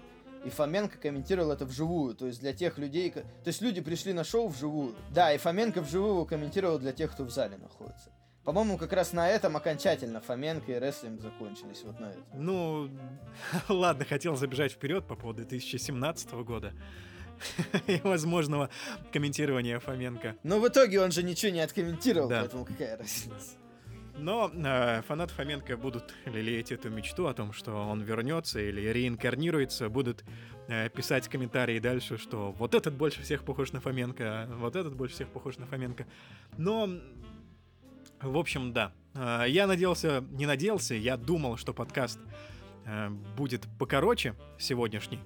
и Фоменко комментировал это вживую, то есть для тех людей... То есть люди пришли на шоу вживую. Да, и Фоменко вживую комментировал для тех, кто в зале находится. По-моему, как раз на этом окончательно Фоменко и рестлинг закончились, вот на этом. Ну, ладно, хотел забежать вперед по поводу 2017 года и возможного комментирования Фоменко. Но в итоге он же ничего не откомментировал, Да. поэтому какая разница. Но э, фанаты Фоменко будут лелеять эту мечту о том, что он вернется или реинкарнируется, будут э, писать комментарии дальше, что вот этот больше всех похож на Фоменко, а вот этот больше всех похож на Фоменко. Но, в общем, да. Э, я надеялся, не надеялся, я думал, что подкаст э, будет покороче сегодняшний.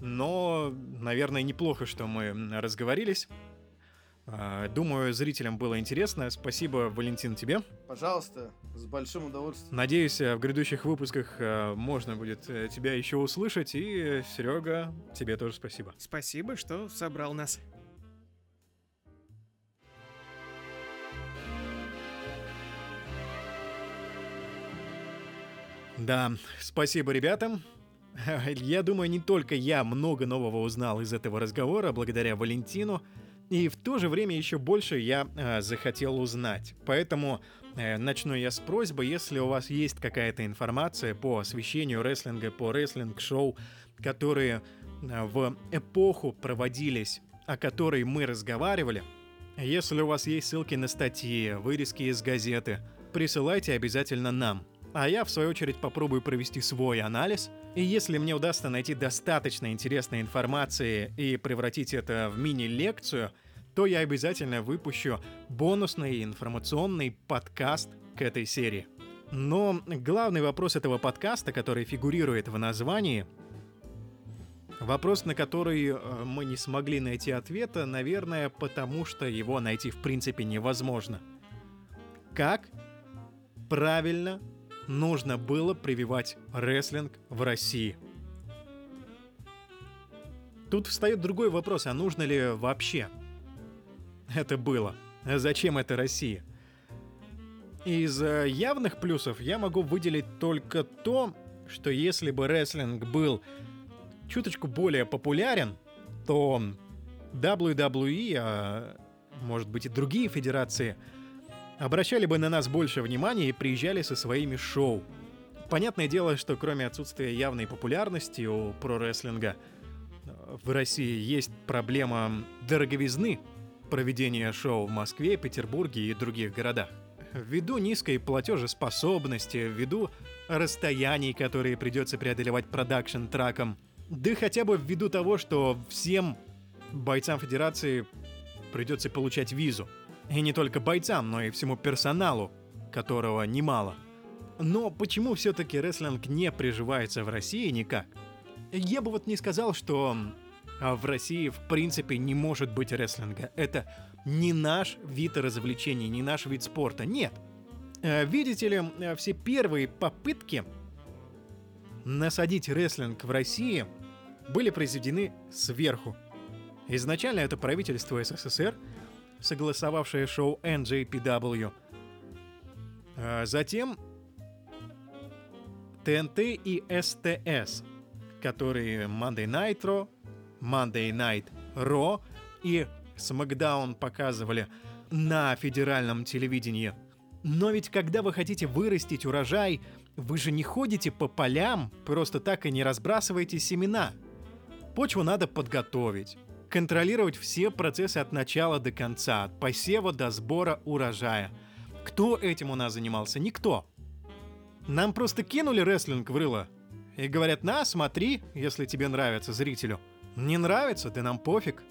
Но, наверное, неплохо, что мы разговорились. Э, Думаю, зрителям было интересно. Спасибо, Валентин, тебе. Пожалуйста, с большим удовольствием. Надеюсь, в грядущих выпусках можно будет тебя еще услышать. И, Серега, тебе тоже спасибо. Спасибо, что собрал нас. Да, спасибо ребятам. Я думаю, не только я много нового узнал из этого разговора благодаря Валентину, и в то же время еще больше я э, захотел узнать. Поэтому э, начну я с просьбы, если у вас есть какая-то информация по освещению рестлинга, по рестлинг-шоу, которые э, в эпоху проводились, о которой мы разговаривали, если у вас есть ссылки на статьи, вырезки из газеты, присылайте обязательно нам. А я, в свою очередь, попробую провести свой анализ. И если мне удастся найти достаточно интересной информации и превратить это в мини-лекцию, то я обязательно выпущу бонусный информационный подкаст к этой серии. Но главный вопрос этого подкаста, который фигурирует в названии, Вопрос, на который э, мы не смогли найти ответа, наверное, потому что его найти в принципе невозможно. Как правильно нужно было прививать рестлинг в России? Тут встает другой вопрос, а нужно ли вообще это было? Зачем это России? Из э, явных плюсов я могу выделить только то, что если бы рестлинг был чуточку более популярен, то WWE, а может быть и другие федерации, обращали бы на нас больше внимания и приезжали со своими шоу. Понятное дело, что кроме отсутствия явной популярности у прорестлинга, э, в России есть проблема дороговизны проведения шоу в Москве, Петербурге и других городах. Ввиду низкой платежеспособности, ввиду расстояний, которые придется преодолевать продакшн-траком, да хотя бы ввиду того, что всем бойцам Федерации придется получать визу. И не только бойцам, но и всему персоналу которого немало. Но почему все-таки рестлинг не приживается в России никак? Я бы вот не сказал, что а, в России в принципе не может быть рестлинга. Это не наш вид развлечений, не наш вид спорта. Нет. Э, Видите ли, э, все первые попытки насадить рестлинг в России были произведены сверху. Изначально это правительство СССР, согласовавшее шоу NJPW. А затем ТНТ и СТС, которые Monday Night Raw, Monday Night Raw и SmackDown показывали на федеральном телевидении. Но ведь когда вы хотите вырастить урожай, вы же не ходите по полям, просто так и не разбрасываете семена. Почву надо подготовить, контролировать все процессы от начала до конца, от посева до сбора урожая. Кто этим у нас занимался? Никто. Нам просто кинули рестлинг в рыло. И говорят, на, смотри, если тебе нравится зрителю. Не нравится, да нам пофиг.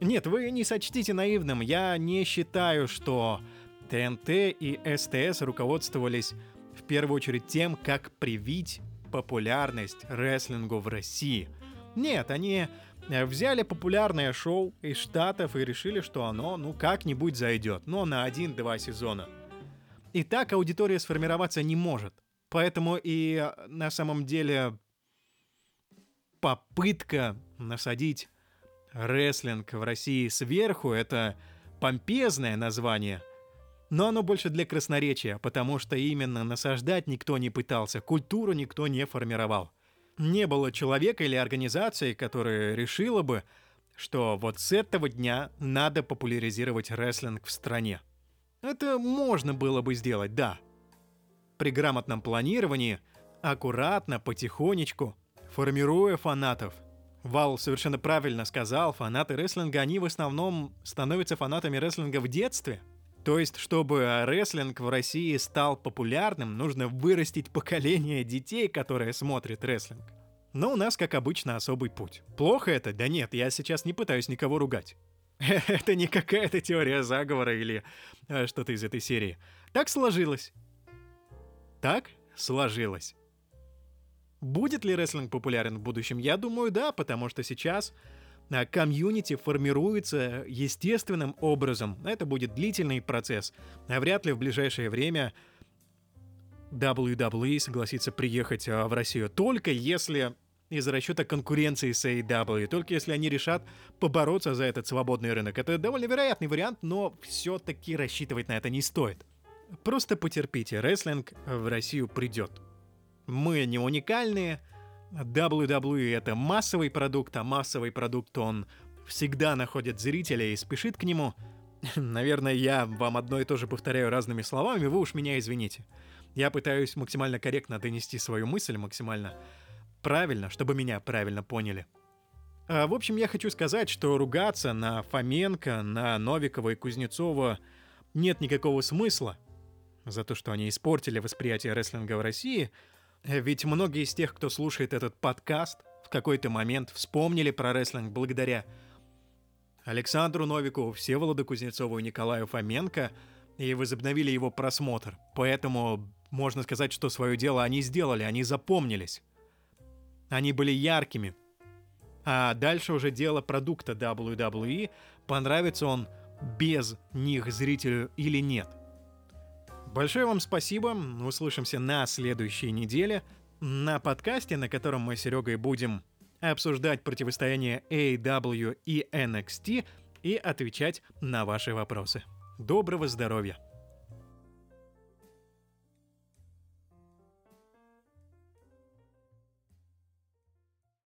Нет, вы не сочтите наивным, я не считаю, что ТНТ и СТС руководствовались в первую очередь тем, как привить популярность рестлингу в России. Нет, они э, взяли популярное шоу из Штатов и решили, что оно, ну, как-нибудь зайдет, но на один-два сезона. И так аудитория сформироваться не может. Поэтому и э, на самом деле попытка насадить рестлинг в России сверху — это помпезное название, но оно больше для красноречия, потому что именно насаждать никто не пытался, культуру никто не формировал. Не было человека или организации, которая решила бы, что вот с этого дня надо популяризировать рестлинг в стране. Это можно было бы сделать, да. При грамотном планировании, аккуратно, потихонечку, формируя фанатов. Вал совершенно правильно сказал, фанаты рестлинга, они в основном становятся фанатами рестлинга в детстве. То есть, чтобы рестлинг в России стал популярным, нужно вырастить поколение детей, которые смотрят рестлинг. Но у нас, как обычно, особый путь. Плохо это? Да нет, я сейчас не пытаюсь никого ругать. Это не какая-то теория заговора или э, что-то из этой серии. Так сложилось. Так сложилось. Будет ли рестлинг популярен в будущем? Я думаю, да, потому что сейчас комьюнити формируется естественным образом. Это будет длительный процесс. А вряд ли в ближайшее время WWE согласится приехать а, в Россию. Только если из расчета конкуренции с AEW, только если они решат побороться за этот свободный рынок. Это довольно вероятный вариант, но все-таки рассчитывать на это не стоит. Просто потерпите, рестлинг в Россию придет. Мы не уникальные, WWE это массовый продукт, а массовый продукт он всегда находит зрителя и спешит к нему. Наверное, я вам одно и то же повторяю разными словами, вы уж меня извините. Я пытаюсь максимально корректно донести свою мысль, максимально правильно, чтобы меня правильно поняли. А, в общем, я хочу сказать, что ругаться на Фоменко, на Новикова и Кузнецова нет никакого смысла за то, что они испортили восприятие рестлинга в России — ведь многие из тех, кто слушает этот подкаст, в какой-то момент вспомнили про рестлинг благодаря Александру Новику, Всеволоду Кузнецову и Николаю Фоменко и возобновили его просмотр. Поэтому можно сказать, что свое дело они сделали, они запомнились. Они были яркими. А дальше уже дело продукта WWE, понравится он без них зрителю или нет – Большое вам спасибо. Услышимся на следующей неделе на подкасте, на котором мы с Серегой будем обсуждать противостояние AW и NXT и отвечать на ваши вопросы. Доброго здоровья!